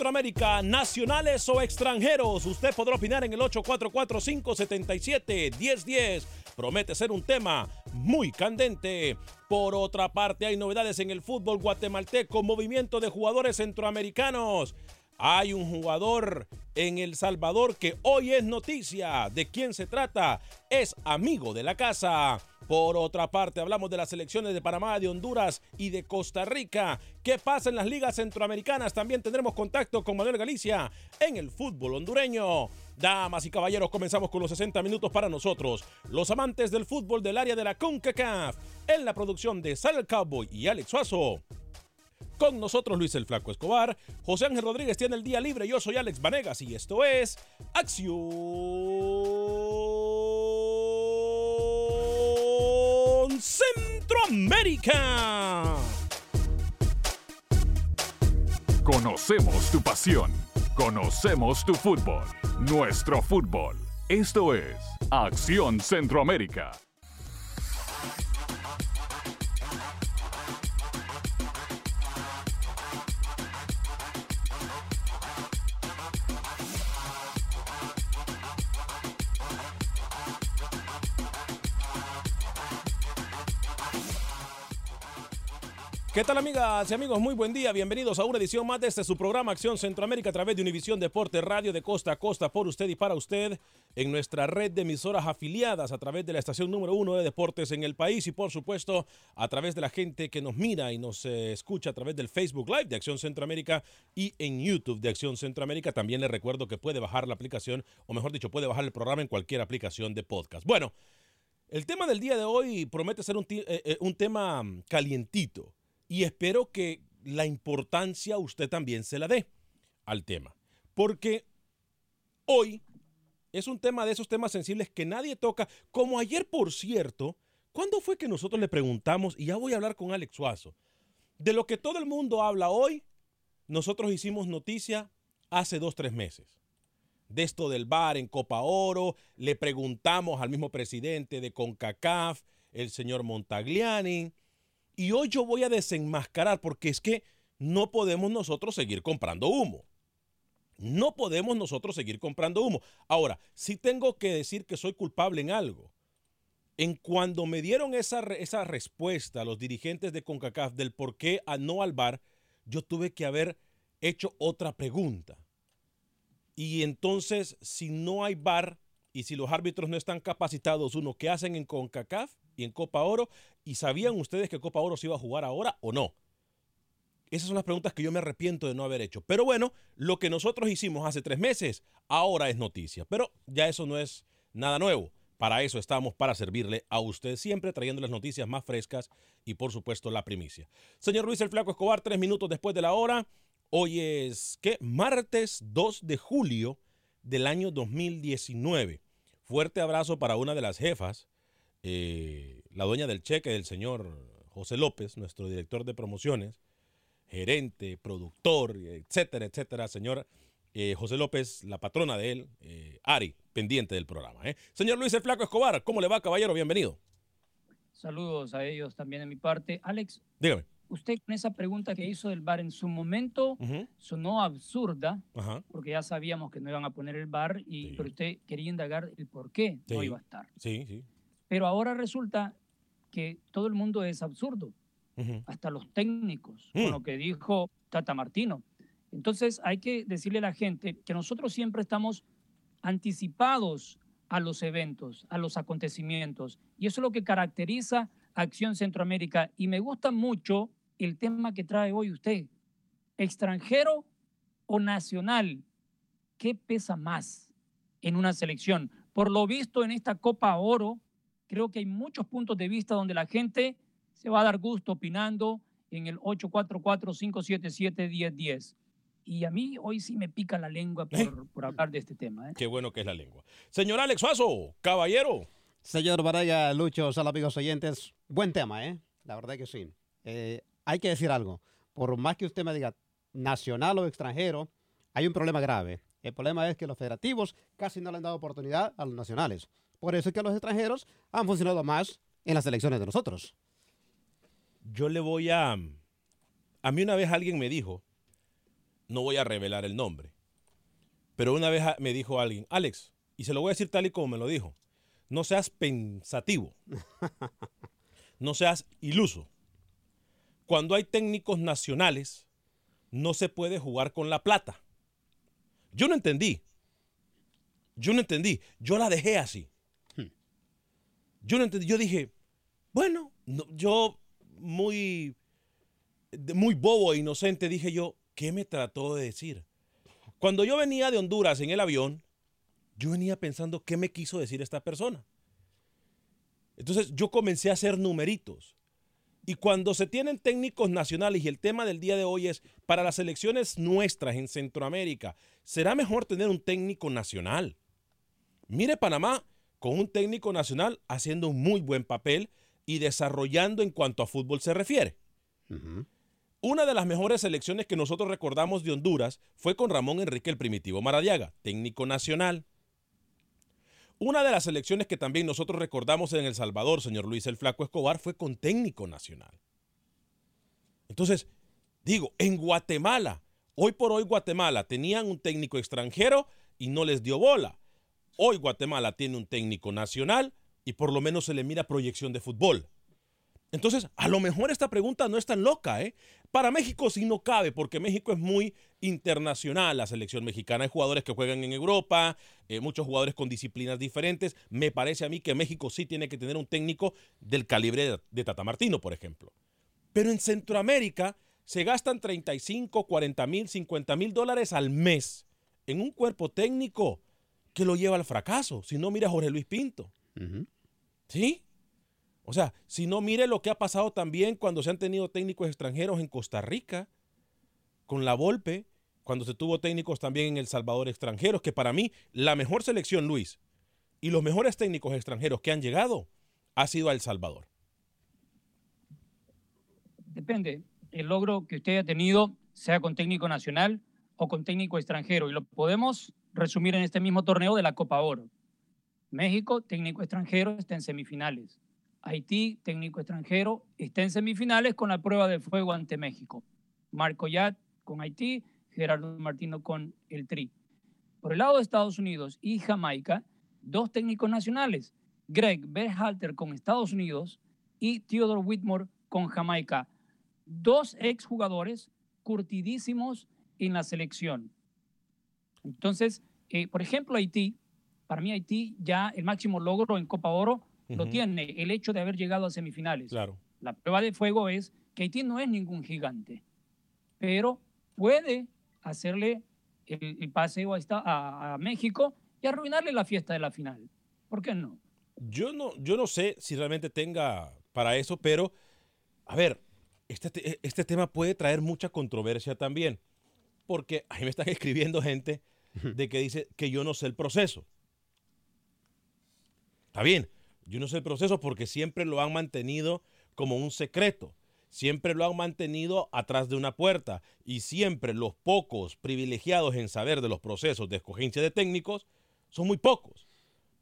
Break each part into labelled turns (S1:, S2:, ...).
S1: Centroamérica, nacionales o extranjeros, usted podrá opinar en el 844-577-1010. Promete ser un tema muy candente. Por otra parte, hay novedades en el fútbol guatemalteco, movimiento de jugadores centroamericanos. Hay un jugador en El Salvador que hoy es noticia. ¿De quién se trata? Es amigo de la casa. Por otra parte, hablamos de las selecciones de Panamá, de Honduras y de Costa Rica. ¿Qué pasa en las ligas centroamericanas? También tendremos contacto con Manuel Galicia en el fútbol hondureño. Damas y caballeros, comenzamos con los 60 minutos para nosotros, los amantes del fútbol del área de la CONCACAF, en la producción de Sal Cowboy y Alex Suazo. Con nosotros Luis el Flaco Escobar, José Ángel Rodríguez tiene el día libre, yo soy Alex Vanegas y esto es Acción Centroamérica.
S2: Conocemos tu pasión. Conocemos tu fútbol. Nuestro fútbol. Esto es Acción Centroamérica.
S1: ¿Qué tal amigas y amigos? Muy buen día, bienvenidos a una edición más de este su programa Acción Centroamérica a través de Univisión Deporte Radio de costa a costa por usted y para usted en nuestra red de emisoras afiliadas a través de la estación número uno de deportes en el país y por supuesto a través de la gente que nos mira y nos eh, escucha a través del Facebook Live de Acción Centroamérica y en YouTube de Acción Centroamérica. También le recuerdo que puede bajar la aplicación o mejor dicho puede bajar el programa en cualquier aplicación de podcast. Bueno, el tema del día de hoy promete ser un, eh, eh, un tema calientito y espero que la importancia usted también se la dé al tema. Porque hoy es un tema de esos temas sensibles que nadie toca, como ayer, por cierto, ¿cuándo fue que nosotros le preguntamos, y ya voy a hablar con Alex Suazo, de lo que todo el mundo habla hoy, nosotros hicimos noticia hace dos, tres meses. De esto del bar en Copa Oro, le preguntamos al mismo presidente de CONCACAF, el señor Montagliani, y hoy yo voy a desenmascarar porque es que no podemos nosotros seguir comprando humo. No podemos nosotros seguir comprando humo. Ahora, sí tengo que decir que soy culpable en algo. En cuando me dieron esa, esa respuesta a los dirigentes de CONCACAF del por qué a no al bar, yo tuve que haber hecho otra pregunta. Y entonces, si no hay bar y si los árbitros no están capacitados, uno, ¿qué hacen en CONCACAF y en Copa Oro? ¿Y sabían ustedes que Copa Oro se iba a jugar ahora o no? Esas son las preguntas que yo me arrepiento de no haber hecho. Pero bueno, lo que nosotros hicimos hace tres meses, ahora es noticia. Pero ya eso no es nada nuevo. Para eso estamos, para servirle a usted, siempre trayendo las noticias más frescas y por supuesto la primicia. Señor Luis el Flaco Escobar, tres minutos después de la hora. Hoy es, ¿qué? Martes 2 de julio del año 2019. Fuerte abrazo para una de las jefas, eh, la dueña del cheque del señor José López, nuestro director de promociones gerente, productor, etcétera, etcétera, señor eh, José López, la patrona de él, eh, Ari, pendiente del programa. ¿eh? Señor Luis el Flaco Escobar, ¿cómo le va, caballero? Bienvenido.
S3: Saludos a ellos también de mi parte. Alex,
S1: dígame.
S3: Usted con esa pregunta que hizo del bar en su momento sonó absurda, porque ya sabíamos que no iban a poner el bar, y, pero usted quería indagar el por qué no iba a estar.
S1: Sí, sí.
S3: Pero ahora resulta que todo el mundo es absurdo hasta los técnicos, con mm. lo que dijo Tata Martino. Entonces hay que decirle a la gente que nosotros siempre estamos anticipados a los eventos, a los acontecimientos. Y eso es lo que caracteriza a Acción Centroamérica. Y me gusta mucho el tema que trae hoy usted. Extranjero o nacional, ¿qué pesa más en una selección? Por lo visto en esta Copa Oro, creo que hay muchos puntos de vista donde la gente se va a dar gusto opinando en el 844-577-1010. Y a mí hoy sí me pica la lengua por, por hablar de este tema. ¿eh?
S1: Qué bueno que es la lengua. Señor Alex Faso, caballero.
S4: Señor Varela, Lucho, sal amigos oyentes, buen tema, ¿eh? La verdad que sí. Eh, hay que decir algo. Por más que usted me diga nacional o extranjero, hay un problema grave. El problema es que los federativos casi no le han dado oportunidad a los nacionales. Por eso es que los extranjeros han funcionado más en las elecciones de nosotros
S1: yo le voy a... A mí una vez alguien me dijo, no voy a revelar el nombre, pero una vez me dijo alguien, Alex, y se lo voy a decir tal y como me lo dijo, no seas pensativo, no seas iluso. Cuando hay técnicos nacionales, no se puede jugar con la plata. Yo no entendí. Yo no entendí. Yo la dejé así. Yo no entendí. Yo dije, bueno, yo muy, muy bobo e inocente, dije yo, ¿qué me trató de decir? Cuando yo venía de Honduras en el avión, yo venía pensando, ¿qué me quiso decir esta persona? Entonces yo comencé a hacer numeritos. Y cuando se tienen técnicos nacionales, y el tema del día de hoy es, para las elecciones nuestras en Centroamérica, será mejor tener un técnico nacional. Mire Panamá con un técnico nacional haciendo un muy buen papel y desarrollando en cuanto a fútbol se refiere. Una de las mejores selecciones que nosotros recordamos de Honduras fue con Ramón Enrique el Primitivo Maradiaga, técnico nacional. Una de las selecciones que también nosotros recordamos en El Salvador, señor Luis el Flaco Escobar, fue con técnico nacional. Entonces, digo, en Guatemala, hoy por hoy Guatemala tenían un técnico extranjero y no les dio bola. Hoy Guatemala tiene un técnico nacional y por lo menos se le mira proyección de fútbol. Entonces, a lo mejor esta pregunta no es tan loca, ¿eh? Para México sí no cabe, porque México es muy internacional, la selección mexicana. Hay jugadores que juegan en Europa, eh, muchos jugadores con disciplinas diferentes. Me parece a mí que México sí tiene que tener un técnico del calibre de, Tata Martino, por ejemplo. Pero en Centroamérica se gastan 35, 40 mil, 50 mil dólares al mes en un cuerpo técnico que lo lleva al fracaso. Si no, mira a Jorge Luis Pinto. ¿Sí? O sea, si no, mire lo que ha pasado también cuando se han tenido técnicos extranjeros en Costa Rica, con la Volpe, cuando se tuvo técnicos también en El Salvador extranjeros, que para mí la mejor selección, Luis, y los mejores técnicos extranjeros que han llegado ha sido a El Salvador.
S3: Depende. El logro que usted ha tenido, sea con técnico nacional o con técnico extranjero, y lo podemos resumir en este mismo torneo de la Copa Oro. México, técnico extranjero, está en semifinales. Haití, técnico extranjero, está en semifinales con la prueba de fuego ante México. Marco Yat con Haití Gerardo Martino con el Tri. Por el lado de Estados Unidos y Jamaica, dos técnicos nacionales, Greg Berhalter con Estados Unidos y Theodore Whitmore con Jamaica. Dos exjugadores curtidísimos en la selección. Entonces, eh, por ejemplo, Haití, para mí Haití ya el máximo logro en Copa Oro lo
S1: Ujú.
S3: tiene el hecho de haber llegado a semifinales.
S1: Claro.
S3: La prueba de fuego es que Haití no es ningún gigante, pero puede hacerle el, el paseo a, esta- a- a México y arruinarle la fiesta de la final. ¿Por qué no?
S1: Yo no, yo no sé si realmente tenga para eso, pero a ver, este, te- este tema puede traer mucha controversia también, porque ahí me están escribiendo gente de que dice que yo no sé el proceso. Está bien, yo no sé el proceso porque siempre lo han mantenido como un secreto. Siempre lo han mantenido atrás de una puerta y siempre los pocos privilegiados en saber de los procesos de escogencia de técnicos son muy pocos.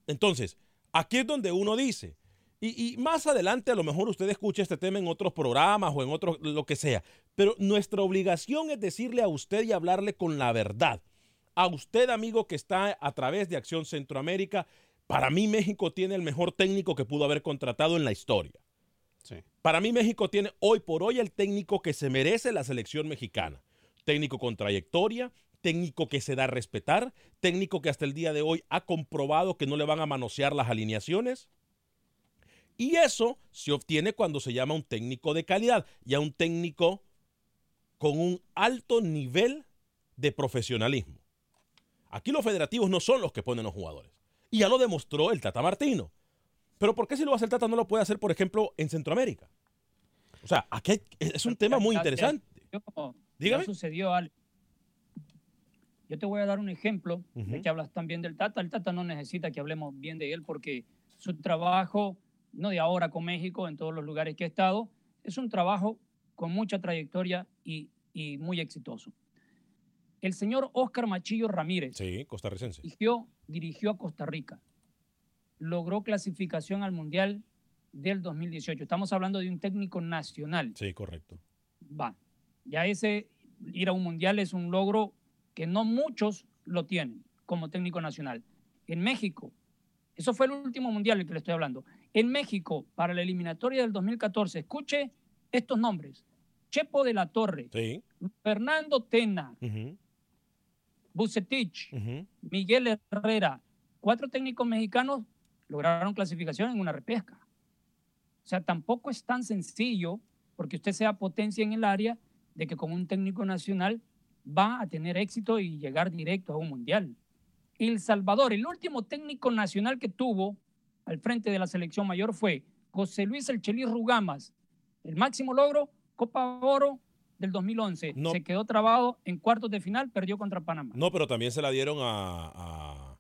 S1: Entonces, aquí es donde uno dice, y, y más adelante a lo mejor usted escucha este tema en otros programas o en otros, lo que sea, pero nuestra obligación es decirle a usted y hablarle con la verdad. A usted, amigo que está a través de Acción Centroamérica, para mí México tiene el mejor técnico que pudo haber contratado en la historia. Para mí México tiene hoy por hoy el técnico que se merece la selección mexicana. Técnico con trayectoria, técnico que se da a respetar, técnico que hasta el día de hoy ha comprobado que no le van a manosear las alineaciones. Y eso se obtiene cuando se llama un técnico de calidad y a un técnico con un alto nivel de profesionalismo. Aquí los federativos no son los que ponen los jugadores. Y ya lo demostró el Tata Martino. Pero ¿por qué si lo hace el Tata no lo puede hacer, por ejemplo, en Centroamérica? O sea, aquí hay- es un tema muy
S3: Ya- ya-
S1: interesante.
S3: ya- ya
S1: Dígame.
S3: sucedió, Ale. Yo te voy a dar un ejemplo de que hablas también del Tata. El Tata no necesita que hablemos bien de él porque su trabajo, no de ahora con México, en todos los lugares que ha estado, es un trabajo con mucha trayectoria y, y muy exitoso. El señor Oscar Machillo Ramírez
S1: Sí, costarricense.
S3: dirigió, dirigió a Costa Rica. Logró clasificación al Mundial del 2018. Estamos hablando de un técnico nacional.
S1: Sí, correcto.
S3: Va. Ya ese ir a un mundial es un logro que no muchos lo tienen como técnico nacional. En México, eso fue el último mundial del que le estoy hablando. En México, para la eliminatoria del 2014, escuche estos nombres: Chepo de la Torre,
S1: Sí.
S3: Fernando Tena,
S1: Ujú,
S3: Bucetich. Miguel Herrera, cuatro técnicos mexicanos lograron clasificación en una repesca. O sea, tampoco es tan sencillo porque usted sea potencia en el área de que con un técnico nacional va a tener éxito y llegar directo a un mundial. El Salvador, el último técnico nacional que tuvo al frente de la selección mayor fue José Luis El Chelis Rugamas. El máximo logro, Copa Oro del 2011.
S1: No.
S3: Se quedó trabado en cuartos de final, perdió contra Panamá.
S1: No, pero también se la dieron a, a-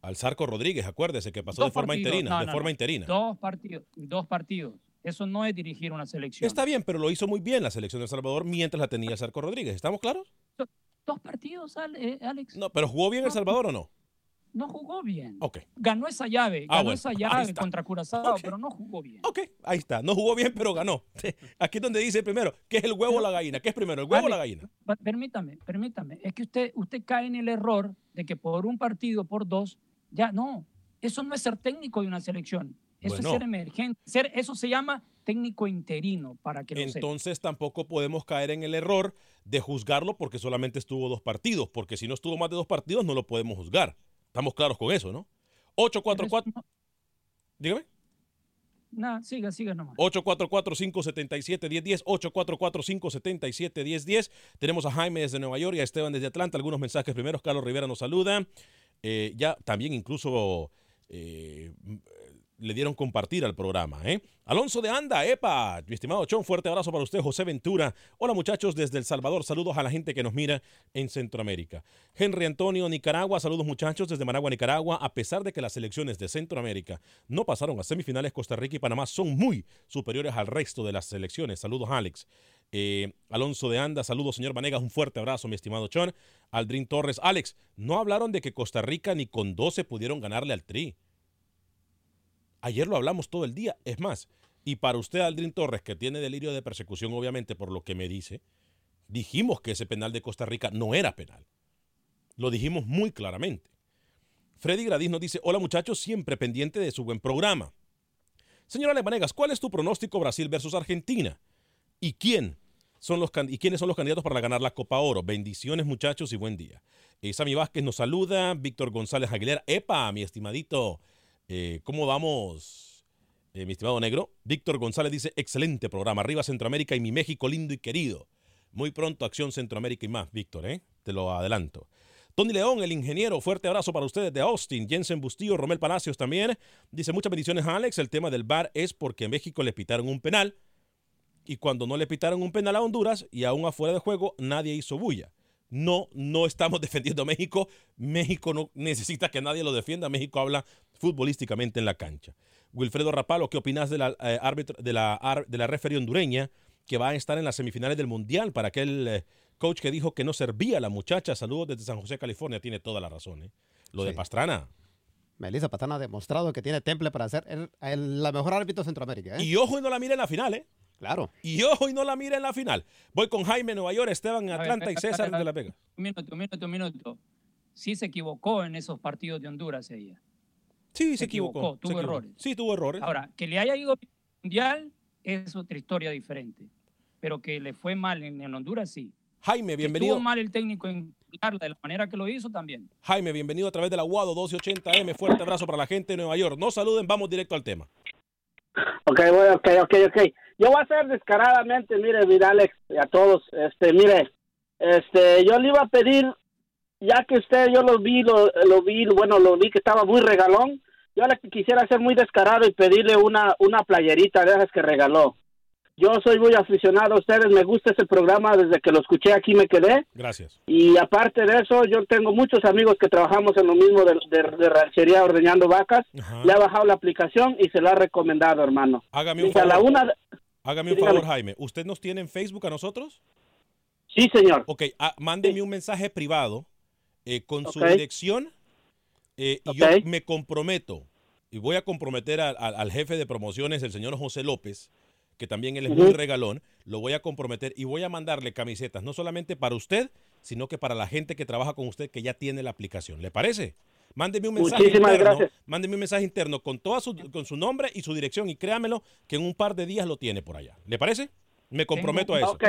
S1: al Zarco Rodríguez, acuérdese, que pasó
S3: Dos
S1: de forma
S3: partidos.
S1: interina.
S3: No,
S1: de
S3: no,
S1: forma interina.
S3: Dos partidos, dos partidos. Eso no es dirigir una selección.
S1: Está bien, pero lo hizo muy bien la selección de El Salvador mientras la tenía Zarco Rodríguez. ¿Estamos claros?
S3: Dos partidos, eh, Alex.
S1: No, pero ¿jugó bien El Salvador o no?
S3: No jugó bien.
S1: Ok.
S3: Ganó esa llave,
S1: Ah,
S3: ganó
S1: bueno,
S3: esa llave contra Curazao, pero no jugó bien.
S1: Ok, ahí está. No jugó bien, pero ganó. Aquí es donde dice primero, ¿qué es el huevo o la gallina? ¿Qué es primero, el huevo o la gallina?
S3: Permítame, permítame. Es que usted, usted cae en el error de que por un partido, por dos, ya no. Eso no es ser técnico de una selección. Eso
S1: Bueno.
S3: es ser emergente. Ser, eso se llama técnico interino, para que sepa.
S1: Entonces tampoco podemos caer en el error de juzgarlo porque solamente estuvo dos partidos, porque si no estuvo más de dos partidos no lo podemos juzgar. Estamos claros con eso, ¿no? 844. Dígame.
S3: Nada, siga, siga nomás.
S1: 844-577-1010, 844-577-1010. Tenemos a Jaime desde Nueva York y a Esteban desde Atlanta. Algunos mensajes primeros. Carlos Rivera nos saluda. Eh, ya también incluso eh, le dieron compartir al programa. ¿eh? Alonso de Anda, Epa, mi estimado Chon, fuerte abrazo para usted, José Ventura. Hola muchachos desde El Salvador, saludos a la gente que nos mira en Centroamérica. Henry Antonio, Nicaragua, saludos muchachos desde Managua, Nicaragua. A pesar de que las selecciones de Centroamérica no pasaron a semifinales, Costa Rica y Panamá son muy superiores al resto de las selecciones. Saludos Alex. Eh, Alonso de Anda, saludos señor Vanegas, un fuerte abrazo mi estimado Chon. Aldrin Torres, Alex, no hablaron de que Costa Rica ni con 12 pudieron ganarle al Tri. Ayer lo hablamos todo el día. Es más, y para usted, Aldrin Torres, que tiene delirio de persecución, obviamente, por lo que me dice, Dijimos que ese penal de Costa Rica no era penal. Lo dijimos muy claramente. Freddy Gradis nos dice, hola muchachos, siempre pendiente de su buen programa. Señora Lemanegas, ¿cuál es tu pronóstico Brasil versus Argentina? ¿Y quién? Son los, ¿Y quiénes son los candidatos para ganar la Copa Oro? Bendiciones muchachos y buen día. Eh, Vázquez nos saluda, Víctor González Aguilera. Epa, mi estimadito, eh, ¿cómo vamos, eh, mi estimado negro? Víctor González dice, excelente programa. Arriba Centroamérica y mi México lindo y querido. Muy pronto Acción Centroamérica y más, Víctor, ¿eh? Te lo adelanto. Tony León, el ingeniero, fuerte abrazo para ustedes de Austin. Jensen Bustillo, Romel Palacios también. Dice muchas bendiciones a Alex. El tema del bar es porque en México le pitaron un penal. Y cuando no le pitaron un penal a Honduras y aún afuera de juego, nadie hizo bulla. No, no estamos defendiendo a México. México no necesita que nadie lo defienda. México habla futbolísticamente en la cancha. Wilfredo Rapalo, ¿qué opinas de la, eh, árbitro, de la, de la referee hondureña que va a estar en las semifinales del Mundial para aquel eh, coach que dijo que no servía a la muchacha. Saludos desde San José, California. Tiene toda la razón. ¿eh? Lo de. Pastrana.
S4: Melissa Pastrana ha demostrado que tiene temple para ser el, el- la mejor árbitro de Centroamérica. ¿eh?
S1: Y ojo y no la mire en la final, ¿eh?
S4: Claro.
S1: Y ojo y no la mire en la final. Voy con Jaime Nueva York, Esteban en
S3: ver,
S1: Atlanta y César
S3: espera,
S1: de La Vega.
S3: Un minuto, un minuto, un minuto. Sí se equivocó en esos partidos de Honduras ella.
S1: Sí, se equivocó,
S3: tuvo
S1: equivocó.
S3: errores.
S1: Sí, tuvo errores.
S3: Ahora, que le haya ido al mundial es otra historia diferente. Pero que le fue mal en, en Honduras, sí.
S1: Jaime, bienvenido.
S3: Estuvo mal el técnico en de la manera que lo hizo también.
S1: Jaime, bienvenido a través de la UADO 1280M. Fuerte abrazo para la gente de Nueva York. No saluden, vamos directo al tema.
S5: Ok, voy, ok, ok, ok. Yo voy a hacer descaradamente, mire, mira, Alex, y a todos, este, mire, este, yo le iba a pedir, ya que usted, yo lo vi, lo, lo vi, bueno, lo vi que estaba muy regalón, yo le quisiera ser muy descarado y pedirle una, una playerita de esas que regaló. Yo soy muy aficionado a ustedes, me gusta ese programa, desde que lo escuché aquí me quedé.
S1: Gracias.
S5: Y aparte de eso, yo tengo muchos amigos que trabajamos en lo mismo de, de, de ranchería ordeñando vacas. Le ha bajado la aplicación y se la ha recomendado, hermano.
S1: Hágame un
S5: Dice, a la
S1: favor.
S5: una,
S1: Hágame un
S5: Dígame.
S1: favor, Jaime. ¿Usted nos tiene en Facebook a nosotros?
S5: Sí, señor.
S1: Ok, ah, mándeme un mensaje privado eh, con su dirección eh, y yo me comprometo y voy a comprometer al- jefe de promociones, el señor José López, que también él es muy regalón, lo voy a comprometer y voy a mandarle camisetas, no solamente para usted, sino que para la gente que trabaja con usted que ya tiene la aplicación. ¿Le parece? Mándeme un mensaje
S5: Muchísimas
S1: interno,
S5: gracias.
S1: mándeme un mensaje interno con toda su, con su nombre y su dirección y créamelo que en un par de días lo tiene por allá. ¿Le parece? Me comprometo a eso.
S5: Ok.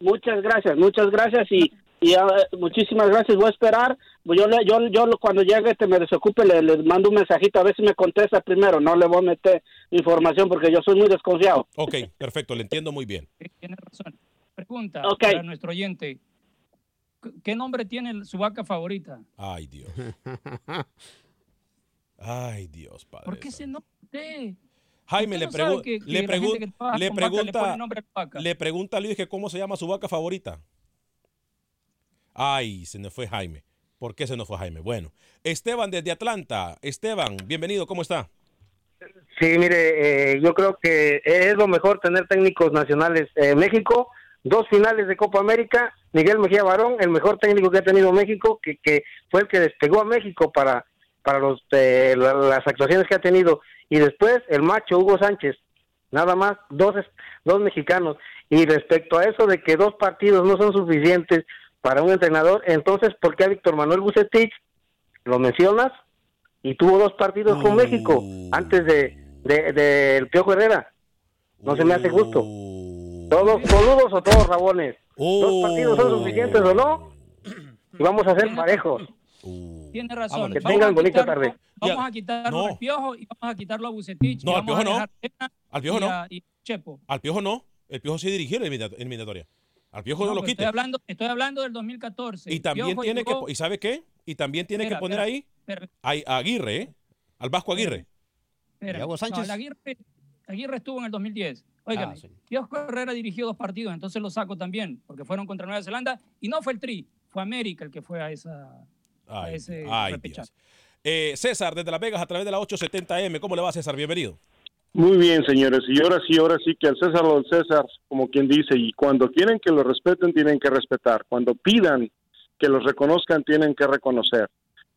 S5: Muchas gracias, muchas gracias y, y ah, muchísimas gracias. Voy a esperar. Yo, le- yo, yo cuando llegue, te me desocupe, le, le mando un mensajito a ver si me contesta primero. No le voy a meter información porque yo soy muy desconfiado.
S1: Ok, perfecto, le entiendo muy bien.
S3: Tiene razón. Pregunta para nuestro oyente. ¿Qué- ¿Qué nombre tiene su vaca favorita?
S1: Ay, Dios. Ay, Dios, padre.
S3: ¿Por qué ese nombre?
S1: Jaime, le, pregu-
S3: que- que
S1: le,
S3: la
S1: pregu-
S3: gente que trabaja
S1: le
S3: con vaca le
S1: pregunta,
S3: pone nombre a la vaca.
S1: le pregunta a Luis que cómo se llama su vaca favorita. Ay, se nos fue Jaime. ¿Por qué se nos fue Jaime? Bueno, Esteban desde Atlanta. Esteban, bienvenido, ¿cómo está?
S6: Sí, mire, eh, yo creo que es lo mejor tener técnicos nacionales. Eh, México, dos finales de Copa América, Miguel Mejía Barón, el mejor técnico que ha tenido México, que, que fue el que despegó a México para, para los, eh, la- las actuaciones que ha tenido. Y después el macho Hugo Sánchez, nada más, dos, dos mexicanos. Y respecto a eso de que dos partidos no son suficientes para un entrenador, entonces, ¿por qué a Víctor Manuel Bucetich lo mencionas? y tuvo dos partidos con México antes de de, de el Piojo Herrera. No se me hace justo. ¿Todos boludos o todos rabones? ¿Dos partidos son suficientes o no? Y vamos a ser parejos.
S3: Tiene razón.
S6: Que
S3: Vamos
S6: tengan
S3: a
S6: bonita
S3: quitarlo-
S6: tarde.
S3: Vamos
S1: Ya.
S3: a quitarlo
S1: No.
S3: al Piojo y vamos a quitarlo a Bucetich.
S1: No, al Piojo no. Al Piojo no.
S3: a- Chepo.
S1: Al Piojo no. El Piojo sí dirigió la elimina- eliminatoria. Al Piojo no,
S3: No,
S1: lo quite.
S3: estoy, hablando, estoy hablando del 2014.
S1: Y también tiene
S3: llegó-
S1: que, ¿y sabe qué? Y también tiene
S3: Espera,
S1: que poner
S3: espera,
S1: ahí
S3: espera,
S1: a, a Aguirre, ¿eh? Al Vasco Aguirre.
S3: espera.
S1: ¿Y Hugo
S3: No,
S1: Sánchez?
S3: el Aguirre, Aguirre estuvo en el 2010. Óigame,
S1: Ah, sí.
S3: Piojo Herrera dirigió dos partidos, entonces lo saco también, porque fueron contra Nueva Zelanda y no fue el Tri, fue América el que fue a, esa, a
S1: Ay,
S3: ese
S1: ay. Dios. Eh, César, desde Las Vegas, a través de la 870M. ¿Cómo le va, César? Bienvenido.
S7: Muy bien, señores. Y ahora sí, ahora sí que al César lo del César, como quien dice, y cuando quieren que lo respeten, tienen que respetar. Cuando pidan que los reconozcan, tienen que reconocer.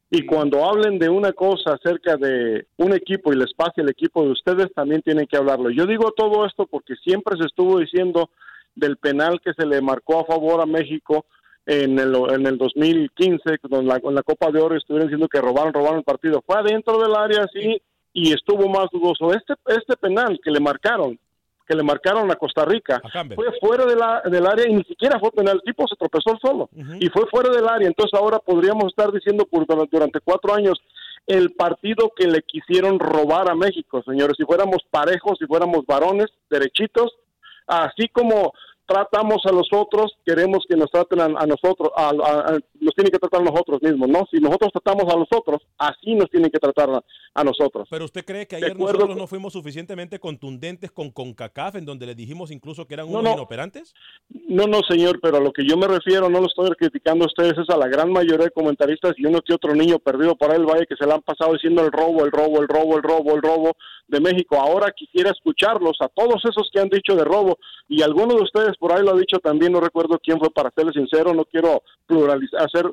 S7: Y cuando hablen de una cosa acerca de un equipo y les pase el equipo de ustedes, también tienen que hablarlo. Yo digo todo esto porque siempre se estuvo diciendo del penal que se le marcó a favor a México en el, en el 2015, con la, con la Copa de Oro estuvieron diciendo que robaron, robaron el partido. Fue adentro del área, sí, y estuvo más dudoso. Este, este penal que le marcaron, que le marcaron a Costa Rica, fue fuera de la, del área y ni siquiera fue penal. El tipo se tropezó solo y fue fuera del área. Entonces ahora podríamos estar diciendo por, durante cuatro años el partido que le quisieron robar a México, señores. Si fuéramos parejos, si fuéramos varones, derechitos, así como tratamos a los otros, queremos que nos traten a, nosotros, a, nos tienen que tratar a nosotros mismos, ¿no? Si nosotros tratamos a los otros, así nos tienen que tratar a, nosotros.
S1: Pero usted cree que ayer nosotros no fuimos suficientemente contundentes con CONCACAF, en donde le dijimos incluso que eran unos inoperantes?
S7: No, no, señor, pero a lo que yo me refiero, no lo estoy criticando a ustedes, es a la gran mayoría de comentaristas y uno que otro niño perdido por el valle que se le han pasado diciendo el robo, el robo, el robo, el robo, el robo de México. Ahora quisiera escucharlos a todos esos que han dicho de robo y algunos de ustedes por ahí lo ha dicho también, no recuerdo quién fue para serle sincero, no quiero pluralizar, hacer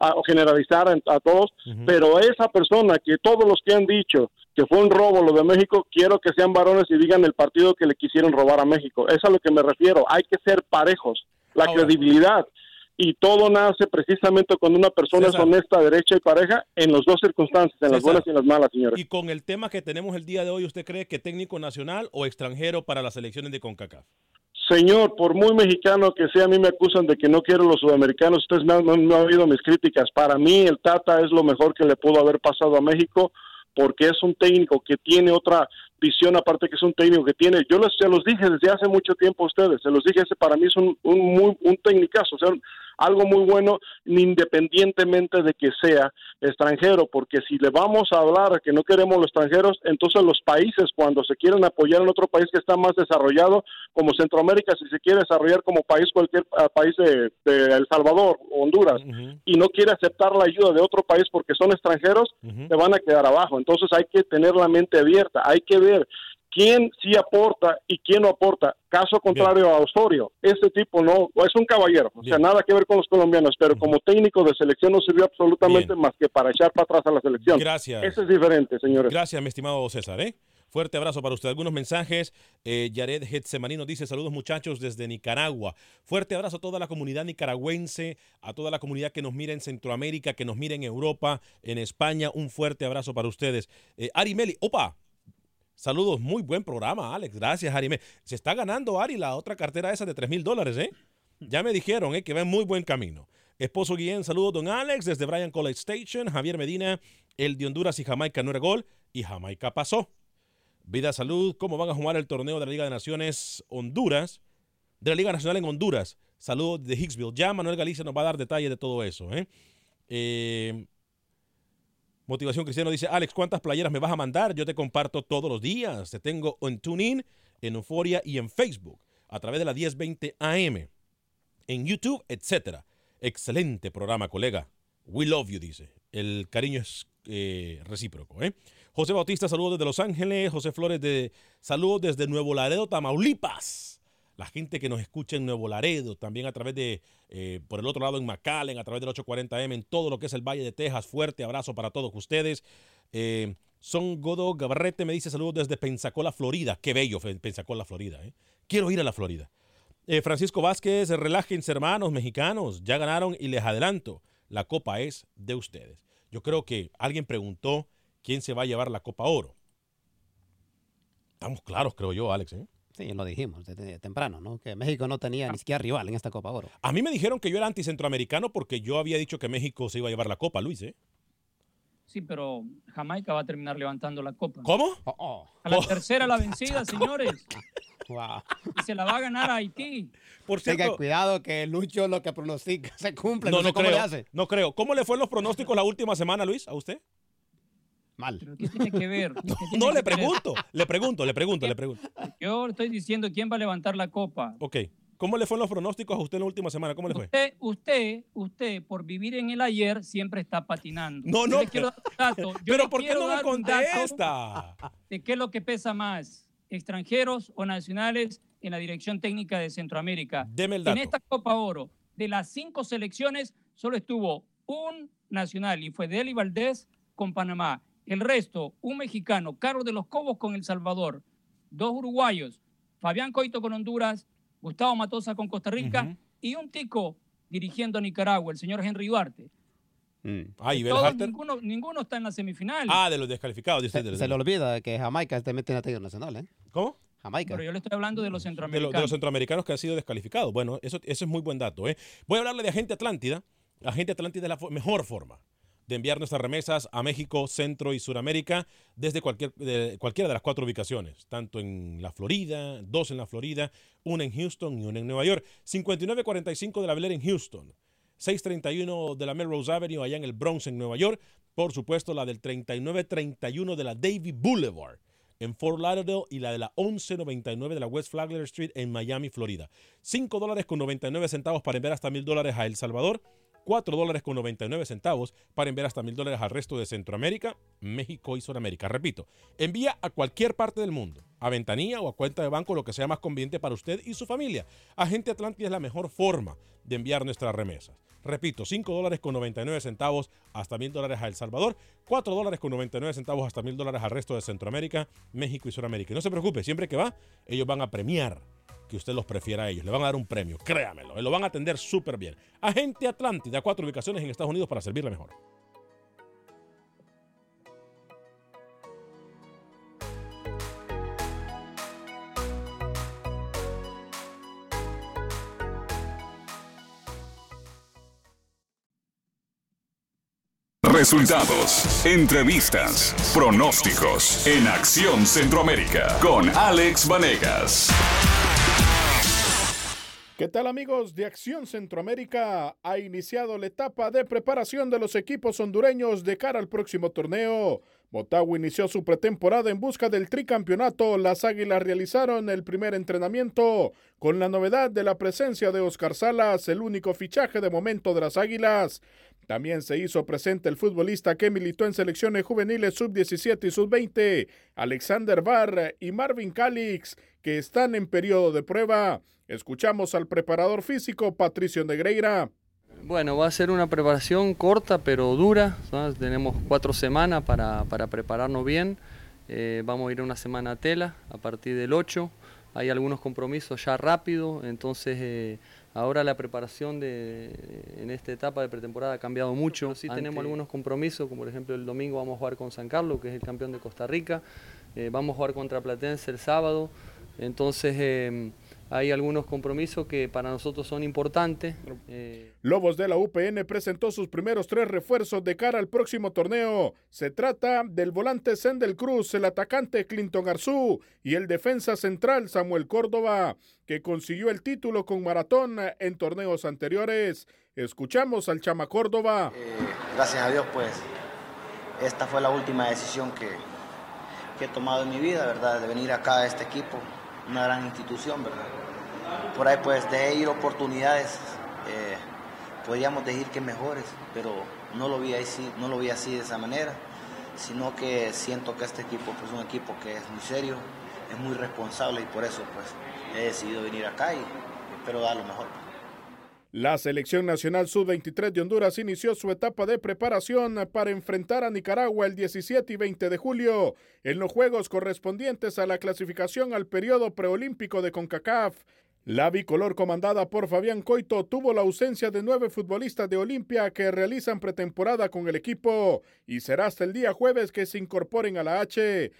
S7: o generalizar a, todos, pero esa persona que todos los que han dicho que fue un robo lo de México, quiero que sean varones y digan el partido que le quisieron robar a México. Es a lo que me refiero, hay que ser parejos. La credibilidad y todo nace precisamente cuando una persona es honesta, derecha y pareja en las dos circunstancias, en las buenas y en las malas, señores.
S1: Y con el tema que tenemos el día de hoy, ¿usted cree que técnico nacional o extranjero para las elecciones de CONCACAF?
S7: Señor, por muy mexicano que sea, a mí me acusan de que no quiero los sudamericanos. Ustedes me han, han oído mis críticas. Para mí, el Tata es lo mejor que le pudo haber pasado a México porque es un técnico que tiene otra visión, aparte que es un técnico que tiene, yo les, se los dije desde hace mucho tiempo a ustedes, se los dije, ese para mí es un, un, muy, un técnicazo, o sea, algo muy bueno, independientemente de que sea extranjero, porque si le vamos a hablar que no queremos los extranjeros, entonces los países cuando se quieren apoyar en otro país que está más desarrollado, como Centroamérica, si se quiere desarrollar como país, cualquier ah, país de, El Salvador, Honduras, y no quiere aceptar la ayuda de otro país porque son extranjeros, se van a quedar abajo. Entonces hay que tener la mente abierta, hay que ver quién sí aporta y quién no aporta. Caso contrario a Osorio, este tipo no, es un caballero, o sea, nada que ver con los colombianos, pero como técnico de selección no sirvió absolutamente más que para echar para atrás a la selección.
S1: Gracias.
S7: Eso es diferente, señores.
S1: Gracias, mi estimado César. ¿eh? Fuerte abrazo para usted. Algunos mensajes. Eh, Yared Getsemanino dice: Saludos, muchachos, desde Nicaragua. Fuerte abrazo a toda la comunidad nicaragüense, a toda la comunidad que nos mira en Centroamérica, que nos mira en Europa, en España. Un fuerte abrazo para ustedes. Eh, Ari Meli, opa, Saludos, muy buen programa, Alex. Gracias, Ari. Se está ganando, Ari, la otra cartera esa de 3 mil dólares, ¿eh? Ya me dijeron ¿eh? que va en muy buen camino. Esposo Guillén, saludos, don Alex, desde Bryan College Station. Javier Medina, el de Honduras y Jamaica no era gol, y Jamaica pasó. Vida Salud, ¿cómo van a jugar el torneo de la Liga de Naciones Honduras? De la Liga Nacional en Honduras. Saludos de Hicksville. Ya Manuel Galicia nos va a dar detalles de todo eso. ¿eh? eh Motivación Cristiano dice, Alex, ¿cuántas playeras me vas a mandar? Yo te comparto todos los días. Te tengo en TuneIn, en Euphoria y en Facebook, a través de la 1020 AM, en YouTube, etc. Excelente programa, colega. We love you, dice. El cariño es eh, recíproco. ¿eh? José Bautista, saludos desde Los Ángeles. José Flores, de saludos desde Nuevo Laredo, Tamaulipas la gente que nos escucha en Nuevo Laredo, también a través de, eh, por el otro lado en McAllen, a través del 840M, en todo lo que es el Valle de Texas. Fuerte abrazo para todos ustedes. Eh, Son Godo Gabarrete me dice saludos desde Pensacola, Florida. Qué bello Pensacola, Florida. ¿eh? Quiero ir a la Florida. Francisco Vázquez, relájense hermanos mexicanos, ya ganaron y les adelanto, la copa es de ustedes. Yo creo que alguien preguntó quién se va a llevar la copa oro. Estamos claros, creo yo, Alex. ¿eh?
S4: Sí, lo dijimos desde temprano, ¿no? Que México no tenía ni siquiera rival en esta Copa Oro.
S1: A mí me dijeron que yo era anticentroamericano porque yo había dicho que México se iba a llevar la Copa, Luis, ¿eh?
S3: Sí, pero Jamaica va a terminar levantando la Copa.
S1: ¿Cómo?
S3: Oh, oh. A la tercera la vencida, señores. Wow. Y se la va a ganar a Haití.
S4: Por cierto, Tenga cuidado que Lucho lo que pronostica se cumple.
S1: No, no, creo, No creo. ¿Cómo le fue en los pronósticos la última semana, Luis, a usted?
S4: Mal.
S3: ¿Qué tiene que ver?
S1: no, le pregunto, le pregunto, le pregunto, le pregunto.
S3: Yo estoy diciendo quién va a levantar la copa.
S1: Ok. ¿Cómo le fueron los pronósticos a usted en la última semana? ¿Cómo le fue?
S3: Usted, usted, usted, por vivir en el ayer, siempre está patinando.
S1: No, no.
S3: Yo
S1: pero ¿por qué no me contesta?
S3: ¿De qué es lo que pesa más? ¿Extranjeros o nacionales en la dirección técnica de Centroamérica?
S1: Deme el dato.
S3: En esta Copa Oro, de las cinco selecciones, solo estuvo un nacional y fue Deli Valdés con Panamá. El resto, un mexicano, Carlos de los Cobos con El Salvador, dos uruguayos, Fabián Coito con Honduras Gustavo Matosa con Costa Rica y un tico dirigiendo a Nicaragua, el señor Henry Duarte.
S1: Ah, y
S3: Todos,
S1: Harter.
S3: ninguno, ninguno está en la semifinal.
S1: Ah, de los descalificados. dice,
S4: Se,
S1: de los-
S4: se le olvida que Jamaica te mete en la Nacional, ¿eh?
S1: ¿Cómo?
S4: Jamaica.
S3: Pero yo le estoy hablando de los
S1: de, lo-
S3: centroamericanos.
S1: de los centroamericanos que han sido descalificados. Bueno, eso, eso es muy buen dato. ¿eh? Voy a hablarle de Agente Atlántida. Agente Atlántida es la mejor forma de enviar nuestras remesas a México, Centro y Suramérica desde cualquier, de, cualquiera de las cuatro ubicaciones, tanto en la Florida, dos en la Florida, una en Houston y una en Nueva York. 5945 de la Air en Houston, 631 de la Melrose Avenue allá en el Bronx en Nueva York, por supuesto la del 3931 de la Davie Boulevard en Fort Lauderdale y la de la 1199 de la West Flagler Street en Miami, Florida. 5 dólares con 99 centavos para enviar hasta mil dólares a El Salvador. 4 dólares con 99 centavos para enviar hasta mil dólares al resto de Centroamérica, México y Sudamérica. Repito, envía a cualquier parte del mundo, a ventanilla o a cuenta de banco, lo que sea más conveniente para usted y su familia. Agente Atlántida es la mejor forma de enviar nuestras remesas. Repito, 5 dólares con 99 centavos hasta mil dólares a El Salvador, 4 dólares con 99 centavos hasta mil dólares al resto de Centroamérica, México y Sudamérica. Y no se preocupe, siempre que va, ellos van a premiar que usted los prefiera a ellos. Le van a dar un premio, créamelo. y Lo van a atender súper bien. Agente Atlántida, cuatro ubicaciones en Estados Unidos para servirle mejor.
S2: Resultados, entrevistas, pronósticos en Acción Centroamérica con Alex Vanegas.
S8: ¿Qué tal amigos de Acción Centroamérica? Ha iniciado la etapa de preparación de los equipos hondureños de cara al próximo torneo. Motagua inició su pretemporada en busca del tricampeonato. Las Águilas realizaron el primer entrenamiento con la novedad de la presencia de Oscar Salas, el único fichaje de momento de las Águilas. También se hizo presente el futbolista que militó en selecciones juveniles sub-17 y sub-20, Alexander Barr y Marvin Calix, que están en periodo de prueba. Escuchamos al preparador físico Patricio Negreira.
S9: Bueno, va a ser una preparación corta pero dura. Tenemos cuatro semanas para, para prepararnos bien. Eh, vamos a ir una semana a tela a partir del 8. Hay algunos compromisos ya rápido, entonces eh, ahora la preparación de, en esta etapa de pretemporada ha cambiado mucho. Sí tenemos algunos compromisos, como por ejemplo el domingo vamos a jugar con San Carlos, que es el campeón de Costa Rica. Eh, vamos a jugar contra Platense el sábado. Entonces eh, hay algunos compromisos que para nosotros son importantes. Eh,
S8: Lobos de la UPN presentó sus primeros tres refuerzos de cara al próximo torneo. Se trata del volante Sendel Cruz, el atacante Clinton Arzú y el defensa central Samuel Córdoba, que consiguió el título con Maratón en torneos anteriores. Escuchamos al Chama Córdoba.
S10: gracias a Dios, pues esta fue la última decisión que, que he tomado en mi vida, ¿verdad? De venir acá a este equipo, una gran institución, ¿verdad? Por ahí pues dejé ir oportunidades, eh, podríamos decir que mejores, pero no lo vi así, no lo vi así de esa manera, sino que siento que este equipo pues, es un equipo que es muy serio, es muy responsable y por eso pues he decidido venir acá y espero dar lo mejor.
S8: La selección nacional sub-23 de Honduras inició su etapa de preparación para enfrentar a Nicaragua el 17 y 20 de julio en los juegos correspondientes a la clasificación al periodo preolímpico de CONCACAF. La bicolor comandada por Fabián Coito tuvo la ausencia de nueve futbolistas de Olimpia que realizan pretemporada con el equipo y será hasta el día jueves que se incorporen a la H.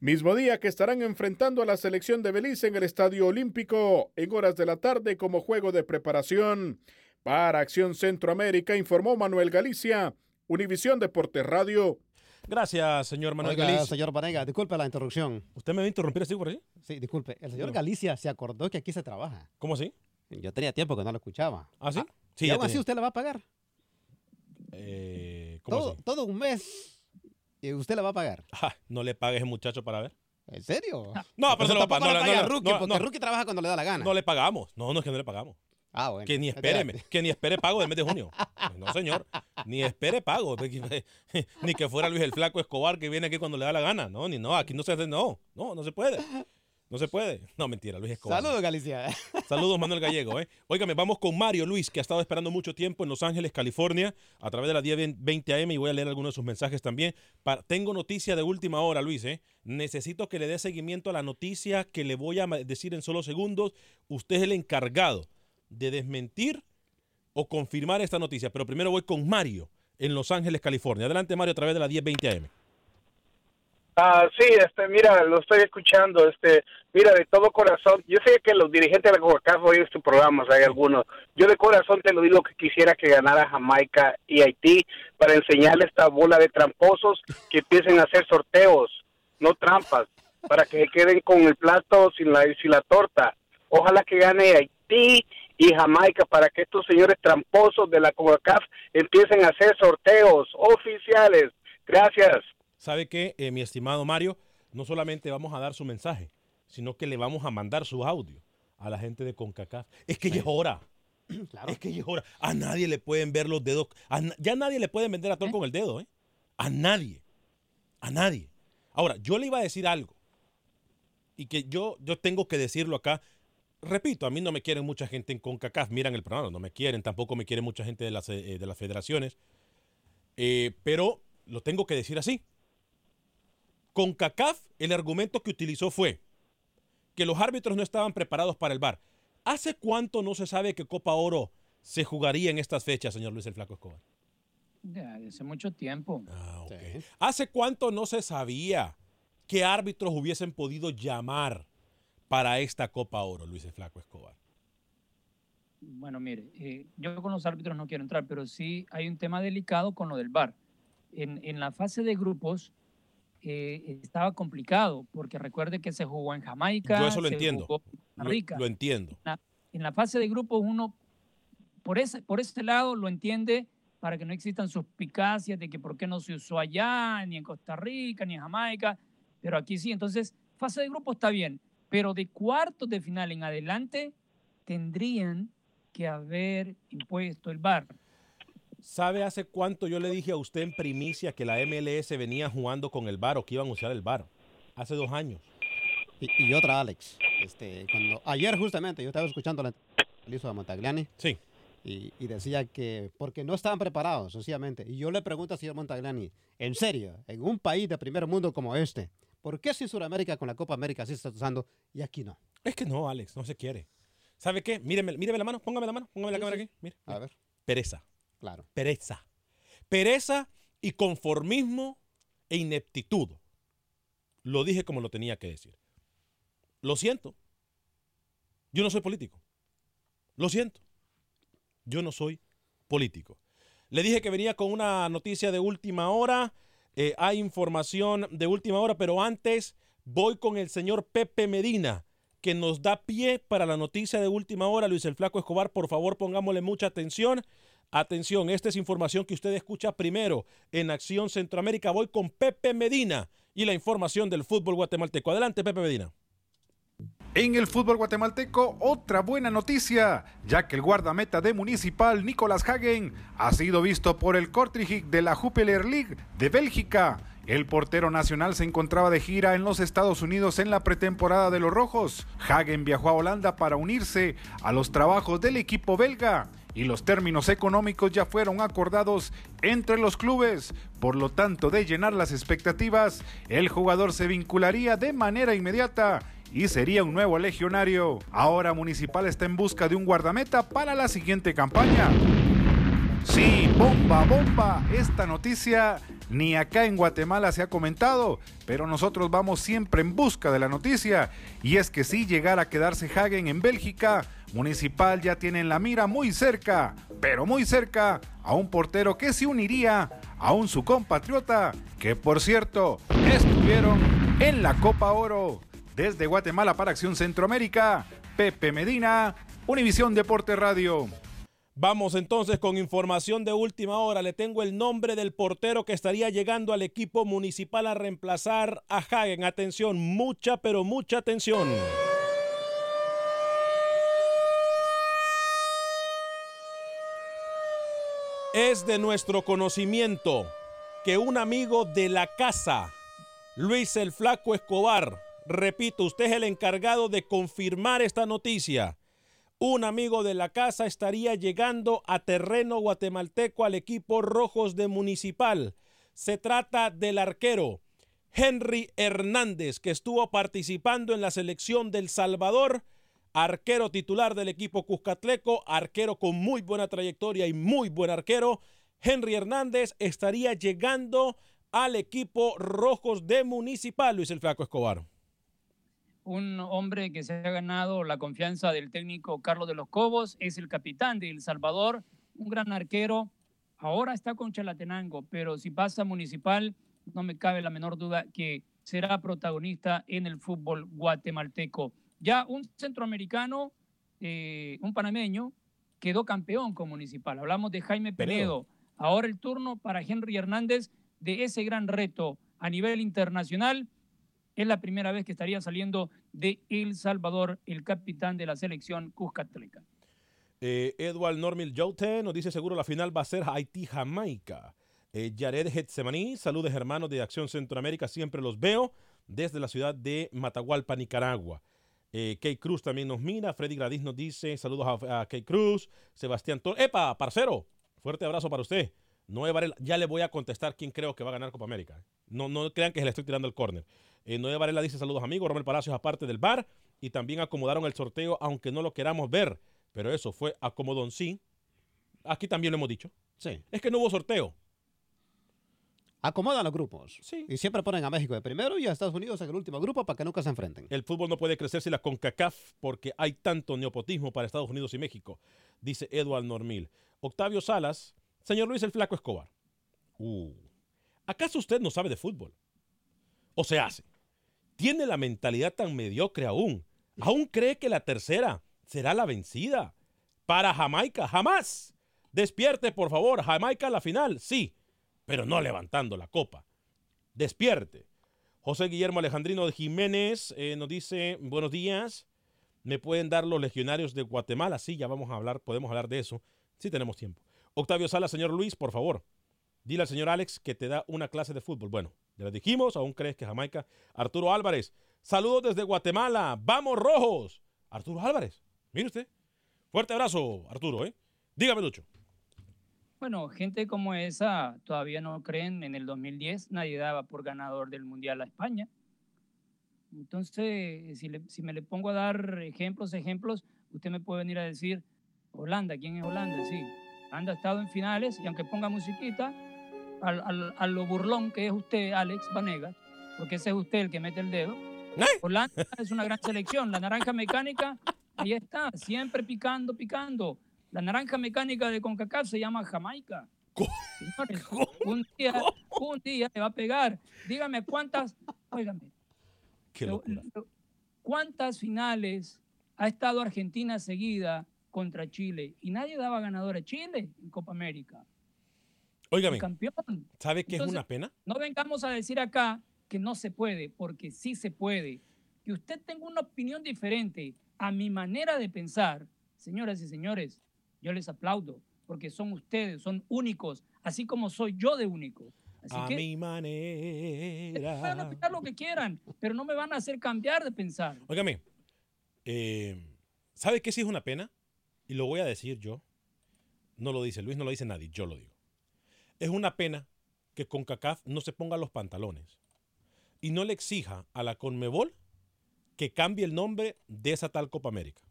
S8: Mismo día que estarán enfrentando a la selección de Belice en el Estadio Olímpico en horas de la tarde como juego de preparación. Para Acción Centroamérica informó Manuel Galicia, Univisión Deportes Radio.
S1: Gracias, señor Manuel
S4: Oiga,
S1: Galicia.
S4: señor Vanega, disculpe la interrupción.
S1: ¿Usted me va a interrumpir así por ahí?
S4: Sí, disculpe. El señor
S1: No.
S4: Galicia se acordó que aquí se trabaja.
S1: ¿Cómo así?
S4: Yo tenía tiempo que no lo escuchaba.
S1: ¿Ah, sí?
S4: Sí, y
S1: ya
S4: aún así usted le va a pagar.
S1: Eh, ¿Cómo
S4: Todo,
S1: así?
S4: todo un mes usted le va a pagar.
S1: Ja, no le pague a ese muchacho para ver.
S4: ¿En serio?
S1: No, pero se lo va a pagar. No,
S4: paga
S1: no,
S4: Rookie,
S1: no,
S4: porque
S1: no.
S4: Rookie trabaja cuando le da la gana.
S1: No le pagamos. No, no es que no le pagamos.
S4: Ah, bueno.
S1: Que ni espere,
S4: Espérate.
S1: que ni espere pago del mes de junio. No, señor. Ni espere pago. Ni que fuera Luis el Flaco Escobar que viene aquí cuando le da la gana. No, ni no. Aquí no se hace. No, no, no se puede. No se puede. No, mentira, Luis Escobar.
S4: Saludos, Galicia.
S1: Saludos, Manuel Gallego. ¿eh? Óigame, vamos con Mario Luis, que ha estado esperando mucho tiempo en Los Ángeles, California, a través de la 1020 AM y voy a leer algunos de sus mensajes también. Tengo noticia de última hora, Luis. ¿eh? Necesito que le dé seguimiento a la noticia que le voy a decir en solo segundos. Usted es el encargado de desmentir o confirmar esta noticia. Pero primero voy con Mario en Los Ángeles, California. Adelante, Mario, a través de la 1020 AM.
S11: Ah, sí, este, mira, lo estoy escuchando, este, mira, de todo corazón, yo sé que los dirigentes de la CONCACAF oyen este programa, hay algunos, yo de corazón te lo digo que quisiera que ganara Jamaica y Haití para enseñarle esta bola de tramposos que empiecen a hacer sorteos, no trampas, para que se queden con el plato sin la, sin la torta. Ojalá que gane Haití y Jamaica para que estos señores tramposos de la CONCACAF empiecen a hacer sorteos oficiales. Gracias.
S1: ¿Sabe qué, eh, mi estimado Mario? No solamente vamos a dar su mensaje, sino que le vamos a mandar su audio a la gente de CONCACAF. Es que ya es hora. Es que ya es hora. A nadie le pueden ver los dedos. a na- ya nadie le puede vender a todo con el dedo, ¿eh? A nadie. A nadie. Ahora, yo le iba a decir algo. Y que yo, yo tengo que decirlo acá. Repito, a mí no me quieren mucha gente en CONCACAF. Miran el programa, no me quieren. Tampoco me quiere mucha gente de las, eh, de las federaciones. Eh, pero lo tengo que decir así. Con CACAF, el argumento que utilizó fue que los árbitros no estaban preparados para el VAR. ¿Hace cuánto no se sabe que Copa Oro se jugaría en estas fechas, señor Luis el Flaco Escobar?
S3: Ya, hace mucho tiempo.
S1: ¿Hace cuánto no se sabía qué árbitros hubiesen podido llamar para esta Copa Oro, Luis el Flaco Escobar?
S3: Bueno, mire, eh, yo con los árbitros no quiero entrar, pero sí hay un tema delicado con lo del VAR. En, en la fase de grupos eh, estaba complicado, porque recuerde que se jugó en Jamaica.
S1: Yo eso lo
S3: se
S1: entiendo.
S3: jugó en Costa Rica.
S1: lo entiendo.
S3: En la, en la fase de grupos uno, por ese, por ese lado, lo entiende para que no existan suspicacias de que por qué no se usó allá, ni en Costa Rica, ni en Jamaica, pero aquí sí. Entonces, fase de grupo está bien, pero de cuartos de final en adelante tendrían que haber impuesto el VAR.
S1: ¿Sabe hace cuánto yo le dije a usted en primicia que la MLS venía jugando con el VAR o que iban a usar el VAR? Hace dos años.
S4: Y, y otra, Alex. Este, cuando, ayer justamente yo estaba escuchando la entrevista de Montagliani.
S1: Sí.
S4: Y, y decía que porque no estaban preparados, sencillamente. Y yo le pregunto al señor Montagliani, en serio, en un país de primer mundo como este, ¿por qué si Sudamérica con la Copa América sí está usando y aquí no?
S1: Es que no, Alex, no se quiere. ¿Sabe qué? Míreme, míreme la mano, póngame la mano, póngame la
S4: Sí,
S1: cámara
S4: sí.
S1: aquí. Mire,
S4: A
S1: mire.
S4: ver.
S1: Pereza.
S4: Claro.
S1: Pereza. Pereza y conformismo e ineptitud. Lo dije como lo tenía que decir. Lo siento. Yo no soy político. Lo siento. Yo no soy político. Le dije que venía con una noticia de última hora. Eh, hay información de última hora, pero antes voy con el señor Pepe Medina, que nos da pie para la noticia de última hora. Luis el Flaco Escobar, por favor, pongámosle mucha atención. Atención, esta es información que usted escucha primero en Acción Centroamérica. Voy con Pepe Medina y la información del fútbol guatemalteco. Adelante, Pepe Medina.
S12: En el fútbol guatemalteco, otra buena noticia, ya que el guardameta de Municipal, Nicolás Hagen, ha sido visto por el Kortrijk de la Jupiler League de Bélgica. El portero nacional se encontraba de gira en los Estados Unidos en la pretemporada de los Rojos. Hagen viajó a Holanda para unirse a los trabajos del equipo belga y los términos económicos ya fueron acordados entre los clubes. Por lo tanto, de llenar las expectativas, el jugador se vincularía de manera inmediata y sería un nuevo legionario. Ahora Municipal está en busca de un guardameta para la siguiente campaña. Sí, bomba, bomba. Esta noticia ni acá en Guatemala se ha comentado, pero nosotros vamos siempre en busca de la noticia. Y es que si llegara a quedarse Hagen en Bélgica, Municipal ya tiene en la mira muy cerca, pero muy cerca, a un portero que se uniría a un su compatriota, que por cierto, estuvieron en la Copa Oro. Desde Guatemala para Acción Centroamérica, Pepe Medina, Univisión Deporte Radio.
S1: Vamos entonces con información de última hora. Le tengo el nombre del portero que estaría llegando al equipo municipal a reemplazar a Hagen. Atención, mucha, pero mucha atención. Es de nuestro conocimiento que un amigo de la casa, Luis el Flaco Escobar, Repito, usted es el encargado de confirmar esta noticia. Un amigo de la casa estaría llegando a terreno guatemalteco al equipo Rojos de Municipal. Se trata del arquero Henry Hernández, que estuvo participando en la selección del Salvador, arquero titular del equipo Cuscatleco, arquero con muy buena trayectoria y muy buen arquero. Henry Hernández estaría llegando al equipo Rojos de Municipal, Luis el Flaco Escobar.
S3: Un hombre que se ha ganado la confianza del técnico Carlos de los Cobos, es el capitán de El Salvador, un gran arquero. Ahora está con Chalatenango, pero si pasa Municipal, no me cabe la menor duda que será protagonista en el fútbol guatemalteco. Ya un centroamericano, eh, un panameño, quedó campeón con Municipal. Hablamos de Jaime Penedo. Ahora el turno para Henry Hernández de ese gran reto a nivel internacional. Es la primera vez que estaría saliendo de El Salvador el capitán de la selección Cuscatleca.
S1: Eh, Edward Normil Jouten nos dice seguro la final va a ser Haití-Jamaica. Eh, Jared Getsemaní, saludos hermanos de Acción Centroamérica, siempre los veo desde la ciudad de Matagualpa, Nicaragua. Eh, Kate Cruz también nos mira, Freddy Gradis nos dice saludos a, a Kate Cruz, Sebastián Torres. ¡Epa, parcero! Fuerte abrazo para usted. Noé Varela, ya le voy a contestar quién creo que va a ganar Copa América. No, no crean que se le estoy tirando el córner. Eh, Noé Varela dice saludos amigos, Romel Palacios aparte del bar y también acomodaron el sorteo aunque no lo queramos ver. Pero eso fue acomodón sí. Aquí también lo hemos dicho.
S4: Sí.
S1: Es que no hubo sorteo.
S4: Acomodan los grupos. Y siempre ponen a México de primero y a Estados Unidos en el último grupo para que nunca se enfrenten.
S1: El fútbol no puede crecer sin la CONCACAF porque hay tanto neopotismo para Estados Unidos y México, dice Eduard Normil. Octavio Salas, señor Luis el Flaco Escobar. Uh, ¿Acaso usted no sabe de fútbol? ¿O se hace? ¿Tiene la mentalidad tan mediocre aún? ¿Aún cree que la tercera será la vencida? Para Jamaica, jamás. Despierte, por favor. Jamaica a la final, sí pero no levantando la copa. Despierte. José Guillermo Alejandrino de Jiménez eh, nos dice, buenos días, ¿me pueden dar los legionarios de Guatemala? Sí, ya vamos a hablar, podemos hablar de eso, sí tenemos tiempo. Octavio Sala, señor Luis, por favor, dile al señor Alex que te da una clase de fútbol. Bueno, ya lo dijimos, aún crees que Jamaica. Arturo Álvarez, saludos desde Guatemala, vamos rojos. Arturo Álvarez, mire usted. Fuerte abrazo, Arturo, ¿eh? Dígame, Lucho.
S3: Bueno, gente como esa todavía no creen en el 2010, nadie daba por ganador del Mundial a España. Entonces, si, le, si me le pongo a dar ejemplos, ejemplos, usted me puede venir a decir, Holanda, ¿quién es Holanda? Sí, Holanda ha estado en finales y aunque ponga musiquita, al, al, a lo burlón que es usted, Alex Vanegas, porque ese es usted el que mete el dedo. Holanda es una gran selección, la naranja mecánica, ahí está, siempre picando, picando. La naranja mecánica de CONCACAF se llama Jamaica. Señores, un día, un día le va a pegar. Dígame cuántas, óigame, cuántas finales ha estado Argentina seguida contra Chile y nadie daba ganador a Chile en Copa América.
S1: Óigame,
S3: campeón.
S1: ¿sabe qué es una pena?
S3: No vengamos a decir acá que no se puede, porque sí se puede. Que usted tenga una opinión diferente a mi manera de pensar, señoras y señores, yo les aplaudo, porque son ustedes, son únicos, así como soy yo de único. Así
S1: a
S3: que
S1: mi manera.
S3: pueden opinar lo que quieran, pero no me van a hacer cambiar de pensar.
S1: Óigame, eh, ¿sabe qué sí es una pena? Y lo voy a decir yo. No lo dice Luis, no lo dice nadie, yo lo digo. Es una pena que CONCACAF no se ponga los pantalones y no le exija a la CONMEBOL que cambie el nombre de esa tal Copa América.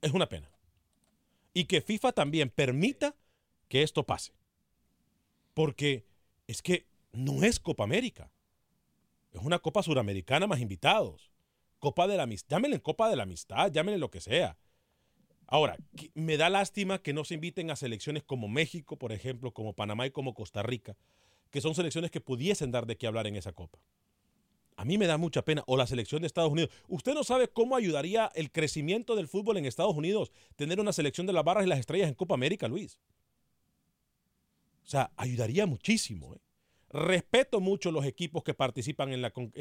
S1: Es una pena. Y que FIFA también permita que esto pase. Porque es que no es Copa América. Es una Copa Suramericana más invitados. Copa de la Amistad. Llámenle Copa de la Amistad, llámenle lo que sea. Ahora, me da lástima que no se inviten a selecciones como México, por ejemplo, como Panamá y como Costa Rica, que son selecciones que pudiesen dar de qué hablar en esa Copa. A mí me da mucha pena. O la selección de Estados Unidos. Usted no sabe cómo ayudaría el crecimiento del fútbol en Estados Unidos tener una selección de las barras y las estrellas en Copa América, Luis. O sea, ayudaría muchísimo. ¿eh? Respeto mucho los equipos que participan en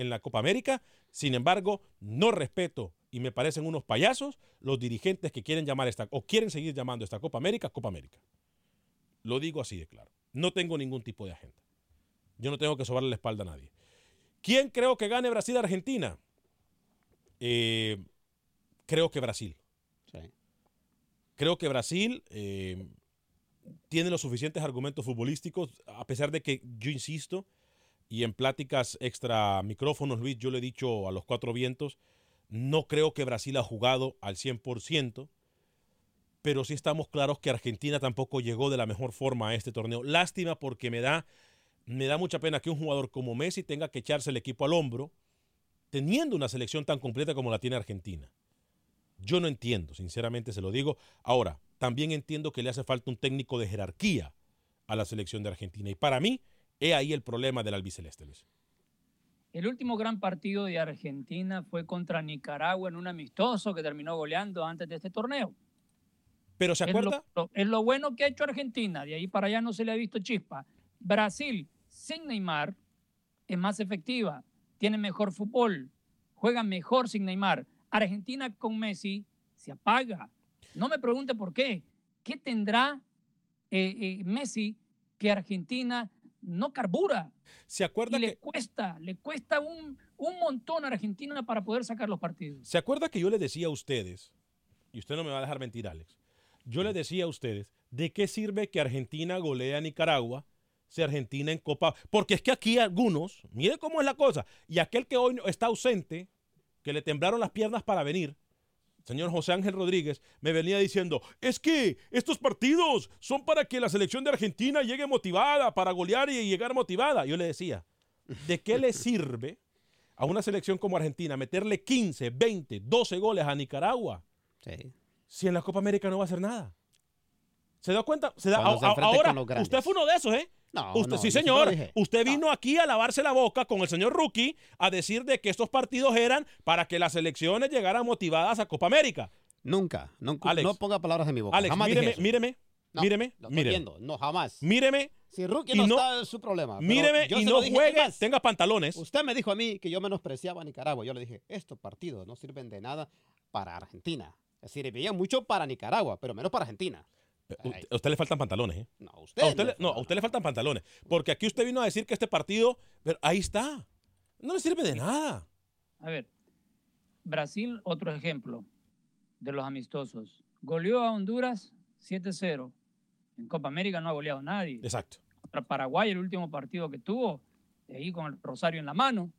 S1: la, Copa América. Sin embargo, no respeto y me parecen unos payasos los dirigentes que quieren llamar esta o quieren seguir llamando esta Copa América Copa América. Lo digo así de claro. No tengo ningún tipo de agenda. Yo no tengo que sobarle la espalda a nadie. ¿Quién creo que gane Brasil-Argentina? Eh, creo que Brasil. Creo que Brasil eh, tiene los suficientes argumentos futbolísticos, a pesar de que yo insisto, y en pláticas extra micrófonos, Luis, yo le he dicho a los cuatro vientos, no creo que Brasil ha jugado al 100%, pero sí estamos claros que Argentina tampoco llegó de la mejor forma a este torneo. Lástima porque me da, me da mucha pena que un jugador como Messi tenga que echarse el equipo al hombro teniendo una selección tan completa como la tiene Argentina. Yo no entiendo, sinceramente se lo digo. Ahora, también entiendo que le hace falta un técnico de jerarquía a la selección de Argentina. Y para mí, he ahí el problema del albiceleste, Luis.
S3: El último gran partido de Argentina fue contra Nicaragua en un amistoso que terminó goleando antes de este torneo.
S1: Pero ¿se acuerda?
S3: Es lo, es lo bueno que ha hecho Argentina. De ahí para allá no se le ha visto chispa. Brasil, sin Neymar, es más efectiva, tiene mejor fútbol, juega mejor sin Neymar. Argentina con Messi se apaga. No me pregunte por qué. ¿Qué tendrá eh, eh, Messi que Argentina no carbura?
S1: ¿Se acuerda
S3: y
S1: que
S3: le cuesta, le cuesta un, un montón a Argentina para poder sacar los partidos.
S1: ¿Se acuerda que yo le decía a ustedes, y usted no me va a dejar mentir, Alex, yo le decía a ustedes, ¿de qué sirve que Argentina golea a Nicaragua si Argentina en Copa? Porque es que aquí algunos, mire cómo es la cosa, y aquel que hoy está ausente, que le temblaron las piernas para venir, señor José Ángel Rodríguez, me venía diciendo, es que estos partidos son para que la selección de Argentina llegue motivada, para golear y llegar motivada. Yo le decía, ¿de qué le sirve a una selección como Argentina meterle 15, 20, 12 goles a Nicaragua? Si en la Copa América no va a hacer nada. ¿Se da cuenta? Se da,
S4: se
S1: ahora, usted fue uno de esos, ¿eh?
S4: No,
S1: Usted,
S4: no,
S1: sí, señor. Usted vino aquí a lavarse la boca con el señor Rookie a decir de que estos partidos eran para que las selecciones llegaran motivadas a Copa América.
S4: Nunca, nunca
S1: Alex.
S4: no ponga palabras en mi boca.
S1: Alex,
S4: jamás
S1: míreme, míreme,
S4: No,
S1: míreme,
S4: lo
S1: míreme.
S4: viendo. No, jamás.
S1: Míreme.
S4: Si Rookie no,
S1: no-
S4: está es su problema.
S1: Míreme y no juegue,
S4: más,
S1: tenga pantalones.
S4: Usted me dijo a mí que yo menospreciaba a Nicaragua. Yo le dije, estos partidos no sirven de nada para Argentina. Es decir, sirvían mucho para Nicaragua, pero menos para Argentina.
S1: A usted le faltan pantalones, ¿eh?
S4: No, a usted.
S1: A usted
S4: le-
S1: le- no, a usted le faltan pantalones. Porque aquí usted vino a decir que este partido, pero ahí está. No le sirve de nada.
S3: A ver, Brasil, otro ejemplo de los amistosos. Goleó a Honduras 7-0. En Copa América no ha goleado a nadie.
S1: Exacto.
S3: Contra Paraguay, el último partido que tuvo, de ahí con el rosario en la mano.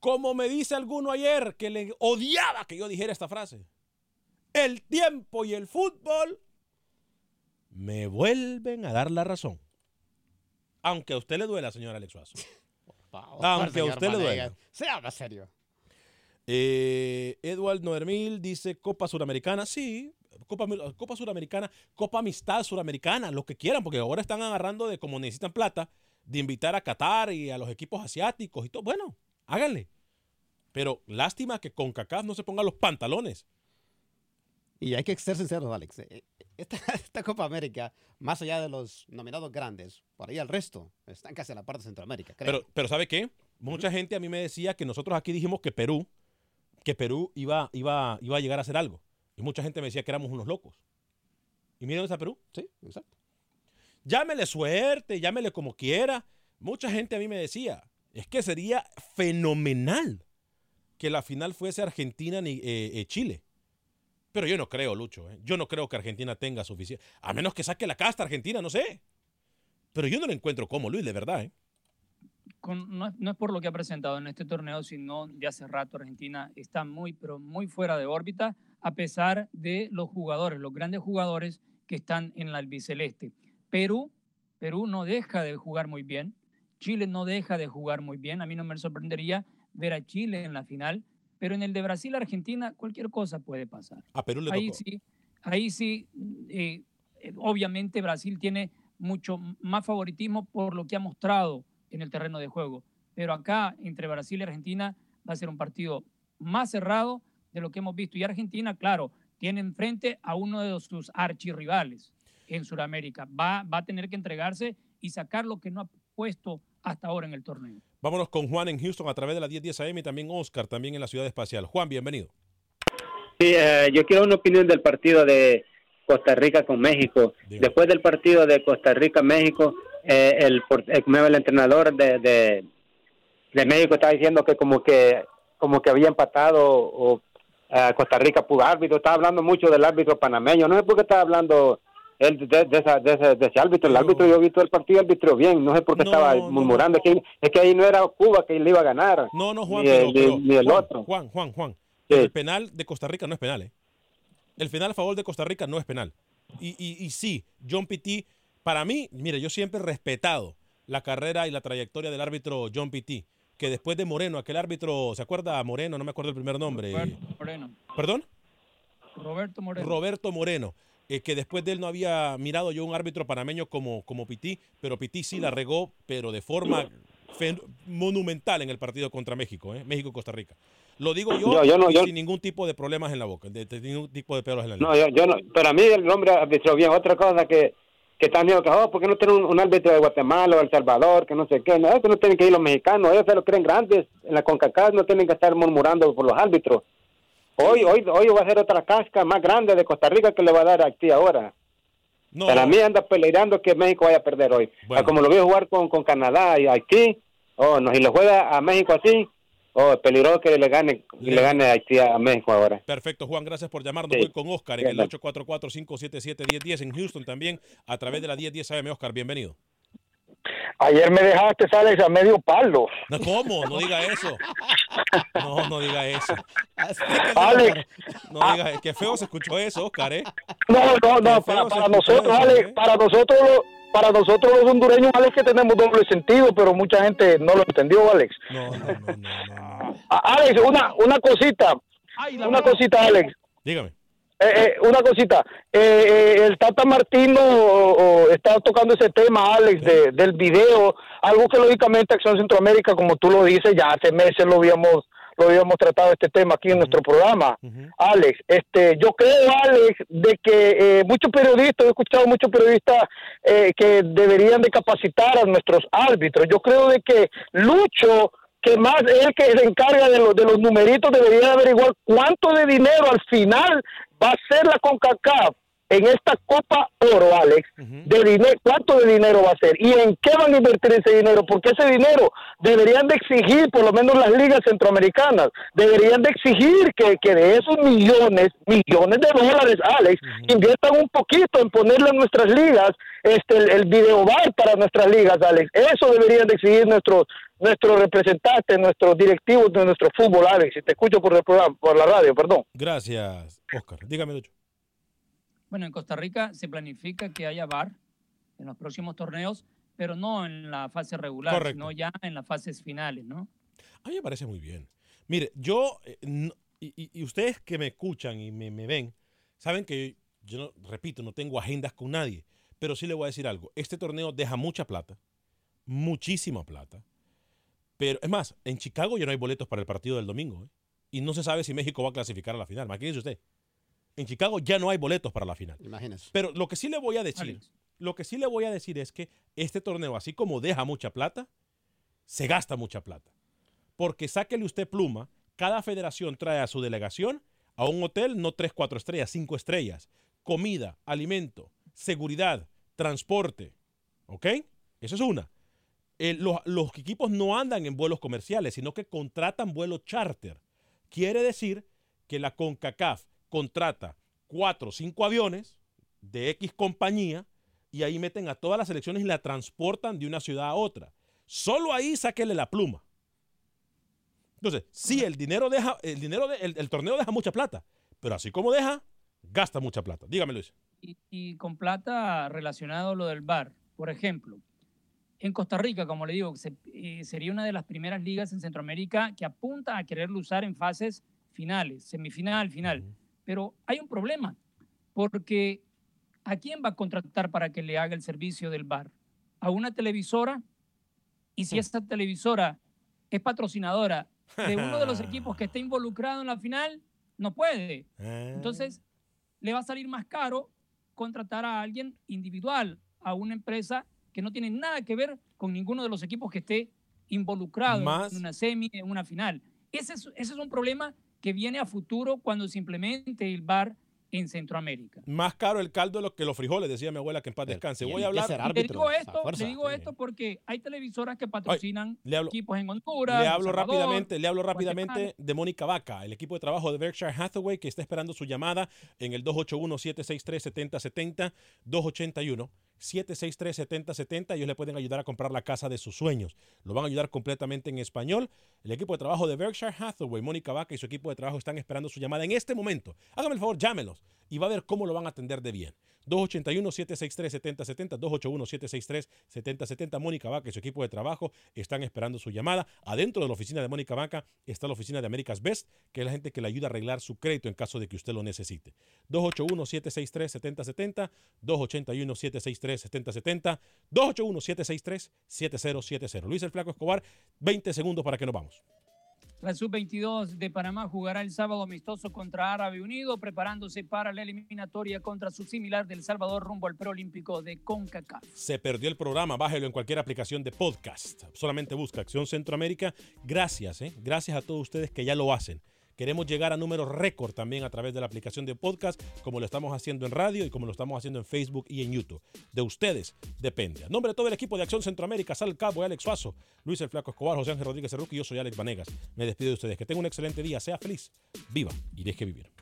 S1: Como me dice alguno ayer que le odiaba que yo dijera esta frase. El tiempo y el fútbol me vuelven a dar la razón. Aunque a usted le duela, señor Alex Suazo. Aunque a usted le duela.
S4: Sea más serio.
S1: Eh, Edward Noermil dice Copa Suramericana. Sí, Copa, Copa Suramericana, Copa Amistad Suramericana, lo que quieran, porque ahora están agarrando de como necesitan plata, de invitar a Qatar y a los equipos asiáticos y todo. Bueno, háganle. Pero lástima que con CACAF no se pongan los pantalones.
S4: Y hay que ser sinceros, Alex. eh, Esta, esta Copa América, más allá de los nominados grandes, por ahí el resto están casi a la parte de Centroamérica. creo.
S1: Pero, pero ¿sabe qué? Mucha gente a mí me decía que nosotros aquí dijimos que Perú, que Perú iba, iba, iba a llegar a hacer algo. Y mucha gente me decía que éramos unos locos. ¿Y miren esa Perú?
S4: Sí, exacto.
S1: Llámele suerte, llámele como quiera. Mucha gente a mí me decía, es que sería fenomenal que la final fuese Argentina-Chile. Pero yo no creo, Lucho. ¿eh? Yo no creo que Argentina tenga suficiente. A menos que saque la casta Argentina, no sé. Pero yo no lo encuentro como, Luis, de verdad. ¿eh?
S3: Con- no, no es por lo que ha presentado en este torneo, sino de hace rato Argentina está muy, pero muy fuera de órbita, a pesar de los jugadores, los grandes jugadores que están en la albiceleste. Perú, Perú no deja de jugar muy bien, Chile no deja de jugar muy bien, a mí no me sorprendería ver a Chile en la final, pero en el de Brasil-Argentina cualquier cosa puede pasar.
S1: A Perú le
S3: ahí
S1: tocó.
S3: sí, ahí sí, eh, eh, obviamente Brasil tiene mucho más favoritismo por lo que ha mostrado en el terreno de juego. Pero acá, entre Brasil y Argentina, va a ser un partido más cerrado de lo que hemos visto. Y Argentina, claro, tiene enfrente a uno de sus archirrivales en Sudamérica. Va, va a tener que entregarse y sacar lo que no ha puesto hasta ahora en el torneo.
S1: Vámonos con Juan en Houston a través de la 1010 AM y también Oscar, también en la ciudad espacial. Juan, bienvenido.
S13: Sí, eh, yo quiero una opinión del partido de Costa Rica con México. Después del partido de Costa Rica-México, eh, el, por- como el entrenador de, de, de México está diciendo que como que
S6: como que había empatado o eh, Costa Rica pudo árbitro, estaba hablando mucho del árbitro panameño, no sé por qué estaba hablando él de, de, esa- de ese, de ese árbitro, el árbitro yo he visto el partido árbitro bien, no sé por qué estaba murmurando, Es, que, es que ahí no era Cuba que le iba a ganar,
S1: No, no, Juan,
S6: ni,
S1: pero,
S6: el,
S1: pero-
S6: ni- ni el
S1: Juan,
S6: otro.
S1: Juan, Juan, Juan. El penal de Costa Rica no es penal, ¿eh? El penal a favor de Costa Rica no es penal. Y, y, y sí, John Pitti, para mí, mire, yo siempre he respetado la carrera y la trayectoria del árbitro John Pitti, que después de Moreno, aquel árbitro, ¿se acuerda Moreno? No me acuerdo el primer nombre.
S3: Roberto Moreno.
S1: ¿Perdón?
S3: Roberto Moreno.
S1: Roberto Moreno, eh, que después de él no había mirado yo un árbitro panameño como, como Pití, pero Pití sí la regó, pero de forma monumental en el partido contra México, ¿eh? México-Costa Rica. Lo digo yo,
S6: Yo- yo no-
S1: y
S6: yo-
S1: sin ningún tipo de problemas en la boca, de, de ningún tipo de pelos en la lengua.
S6: No, yo, yo no, pero a mí el hombre arbitró bien. Otra cosa que, que están diciendo que, oh, ¿por qué no tienen un, un árbitro de Guatemala o El Salvador? Que no sé qué. No, eso no tienen que ir los mexicanos. Ellos se lo creen grandes. En la CONCACAF no tienen que estar murmurando por los árbitros. Hoy, hoy, hoy va a ser otra casca más grande de Costa Rica que le va a dar a Haití ahora. Para mí anda peleando que México vaya a perder hoy. Ah, Como lo veo jugar con, con Canadá y Haití, oh, no, si lo juega a México así, oh, es peligroso que le gane, que le gane Haití a México ahora.
S1: Perfecto, Juan, gracias por llamarnos.
S6: Sí.
S1: Voy con Oscar en el
S6: Bien.
S1: 844-577-1010 en Houston también, a través de la 1010 AM. Oscar, bienvenido.
S14: Ayer me dejaste, Alex, a medio palo.
S1: No, ¿Cómo? No diga eso. No, no diga eso.
S14: Alex.
S1: No diga, qué feo se escuchó eso, Oscar, ¿eh?
S14: No, no, no, para, nosotros,
S1: eso,
S14: Alex,
S1: ¿eh?
S14: para nosotros, para nosotros los hondureños, Alex, que tenemos doble sentido, pero mucha gente no lo entendió, Alex. A- Alex, una, una cosita, una cosita, Alex.
S1: Dígame.
S14: Eh, eh, una cosita, eh, eh, el Tata Martino o- o está tocando ese tema, Alex, de- del video, algo que lógicamente Acción Centroamérica, como tú lo dices, ya hace meses lo habíamos lo habíamos tratado este tema aquí en nuestro programa. Alex, este, yo creo, Alex, de que eh, muchos periodistas, he escuchado muchos periodistas eh, que deberían de capacitar a nuestros árbitros. Yo creo de que Lucho que más es el que se encarga de los, de los numeritos, debería averiguar cuánto de dinero al final va a ser la CONCACAF en esta Copa Oro, Alex, de dinero, cuánto de dinero va a ser y en qué van a invertir ese dinero, porque ese dinero deberían de exigir, por lo menos las ligas centroamericanas, deberían de exigir que, que de esos millones, millones de dólares, Alex, inviertan un poquito en ponerle a nuestras ligas este el, el video bar para nuestras ligas, Alex. Eso deberían de exigir nuestros nuestros representantes, nuestros directivos de nuestro fútbol, Alex. Y te escucho por el programa, por la radio, perdón.
S1: Gracias, Oscar. Dígame, Lucho.
S3: Bueno, en Costa Rica se planifica que haya VAR en los próximos torneos, pero no en la fase regular,
S1: Correcto.
S3: sino ya en las fases finales, ¿no?
S1: A mí me parece muy bien. Mire, yo, eh, no- y, ustedes que me escuchan y me, me ven, saben que yo, no- repito, no tengo agendas con nadie, pero sí le voy a decir algo. Este torneo deja mucha plata, muchísima plata. Pero es más, en Chicago ya no hay boletos para el partido del domingo. ¿eh? Y no se sabe si México va a clasificar a la final. Imagínese usted. En Chicago ya no hay boletos para la final.
S4: Imagínese.
S1: Pero lo que sí le voy a decir, lo que sí le voy a decir es que este torneo, así como deja mucha plata, se gasta mucha plata. Porque sáquele usted pluma, cada federación trae a su delegación a un hotel, no tres, cuatro estrellas, cinco estrellas, comida, alimento, seguridad, transporte. ¿Ok? Eso es una. Eh, los, los equipos no andan en vuelos comerciales, sino que contratan vuelos charter. Quiere decir que la CONCACAF contrata cuatro o cinco aviones de X compañía y ahí meten a todas las selecciones y la transportan de una ciudad a otra. Solo ahí sáquele la pluma. Entonces, sí, el dinero deja, el dinero, de- el, el torneo deja mucha plata, pero así como deja, gasta mucha plata. Dígame, Luis.
S3: Y, y con plata relacionado a lo del VAR. Por ejemplo, en Costa Rica, como le digo, se- eh, sería una de las primeras ligas en Centroamérica que apunta a quererlo usar en fases finales, semifinal, final. Pero hay un problema, porque ¿a quién va a contratar para que le haga el servicio del VAR? ¿A una televisora? Y si esa televisora es patrocinadora de uno de los equipos que está involucrado en la final, no puede. Entonces, le va a salir más caro contratar a alguien individual, a una empresa que no tiene nada que ver con ninguno de los equipos que esté involucrado
S1: Más-
S3: en una semi, en una final. Ese es, ese es un problema que viene a futuro cuando se implemente el VAR en Centroamérica.
S1: Más caro el caldo de lo que los frijoles, decía mi abuela que en paz descanse. Voy a hablar.
S3: le digo esto, le digo esto porque hay televisoras que patrocinan equipos en Honduras.
S1: Le hablo
S3: Salvador,
S1: rápidamente, le hablo rápidamente de Mónica Vaca, el equipo de trabajo de Berkshire Hathaway que está esperando su llamada en el 281-763-7070, 281. 763-7070. Ellos le pueden ayudar a comprar la casa de sus sueños. Lo van a ayudar completamente en español. El equipo de trabajo de Berkshire Hathaway, Mónica Vaca y su equipo de trabajo están esperando su llamada en este momento. Hágame el favor, llámelos y va a ver cómo lo van a atender de bien. 281-763-7070, 281-763-7070. Mónica Vaca y su equipo de trabajo están esperando su llamada. Adentro de la oficina de Mónica Vaca está la oficina de America's Best, que es la gente que le ayuda a arreglar su crédito en caso de que usted lo necesite. 281-763-7070, 281-763-7070, 281-763-7070. Luis el Flaco Escobar, 20 segundos para que nos vamos.
S3: La sub-22 de Panamá jugará el sábado amistoso contra Árabe Unido, preparándose para la eliminatoria contra su similar del Salvador rumbo al preolímpico de CONCACAF.
S1: Se perdió el programa, bájelo en cualquier aplicación de podcast. Solamente busca Acción Centroamérica. Gracias, ¿eh? gracias a todos ustedes que ya lo hacen. Queremos llegar a números récord también a través de la aplicación de podcast, como lo estamos haciendo en radio y como lo estamos haciendo en Facebook y en YouTube. De ustedes depende. A nombre de todo el equipo de Acción Centroamérica, Sal Cabo Alex Suazo, Luis El Flaco Escobar, José Ángel Rodríguez Cerruque y yo soy Alex Vanegas. Me despido de ustedes. Que tengan un excelente día, sea feliz, viva y deje vivir.